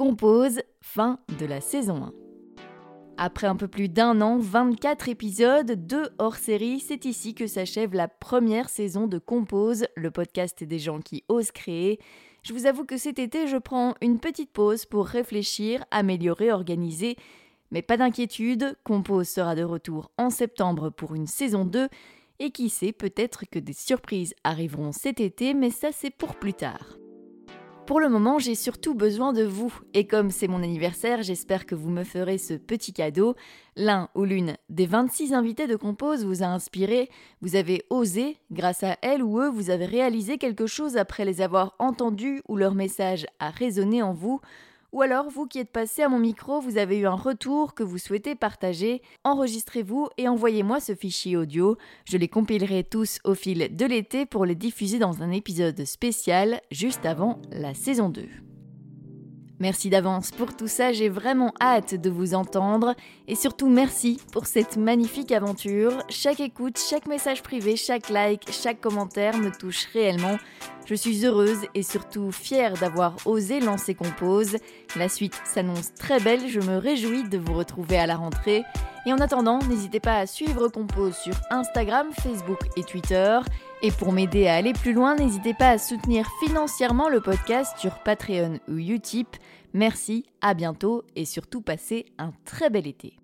Compose, fin de la saison 1. Après un peu plus d'un an, 24 épisodes, deux hors-série, c'est ici que s'achève la première saison de Compose, le podcast des gens qui osent créer. Je vous avoue que cet été, je prends une petite pause pour réfléchir, améliorer, organiser. Mais pas d'inquiétude, Compose sera de retour en septembre pour une saison 2. Et qui sait, peut-être que des surprises arriveront cet été, mais ça c'est pour plus tard. Pour le moment, j'ai surtout besoin de vous. Et comme c'est mon anniversaire, j'espère que vous me ferez ce petit cadeau. L'un ou l'une des 26 invités de Compose vous a inspiré, vous avez osé, grâce à elle ou eux, vous avez réalisé quelque chose après les avoir entendus ou leur message a résonné en vous. Ou alors, vous qui êtes passé à mon micro, vous avez eu un retour que vous souhaitez partager. Enregistrez-vous et envoyez-moi ce fichier audio. Je les compilerai tous au fil de l'été pour les diffuser dans un épisode spécial juste avant la saison 2. Merci d'avance pour tout ça, j'ai vraiment hâte de vous entendre et surtout merci pour cette magnifique aventure. Chaque écoute, chaque message privé, chaque like, chaque commentaire me touche réellement. Je suis heureuse et surtout fière d'avoir osé lancer Compose. La suite s'annonce très belle, je me réjouis de vous retrouver à la rentrée. Et en attendant, n'hésitez pas à suivre Compose sur Instagram, Facebook et Twitter. Et pour m'aider à aller plus loin, n'hésitez pas à soutenir financièrement le podcast sur Patreon ou Utip. Merci, à bientôt et surtout passez un très bel été.